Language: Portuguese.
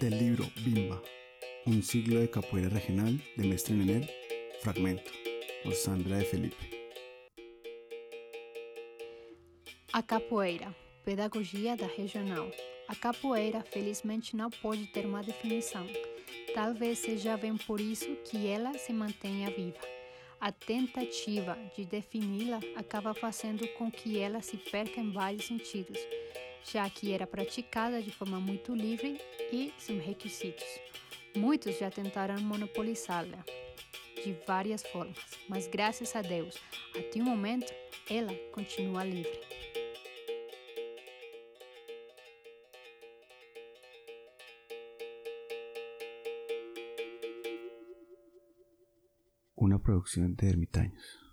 Del libro Bimba, un siglo de capoeira regional de Mestre Nenel, fragmento, por Sandra de Felipe. A capoeira, pedagogia da regional. A capoeira, felizmente, não pode ter uma definição. Talvez seja bem por isso que ela se mantenha viva. A tentativa de defini-la acaba fazendo com que ela se perca em vários sentidos, já que era praticada de forma muito livre e sem requisitos. Muitos já tentaram monopolizá-la de várias formas, mas graças a Deus, até o momento, ela continua livre. Una producción de ermitaños.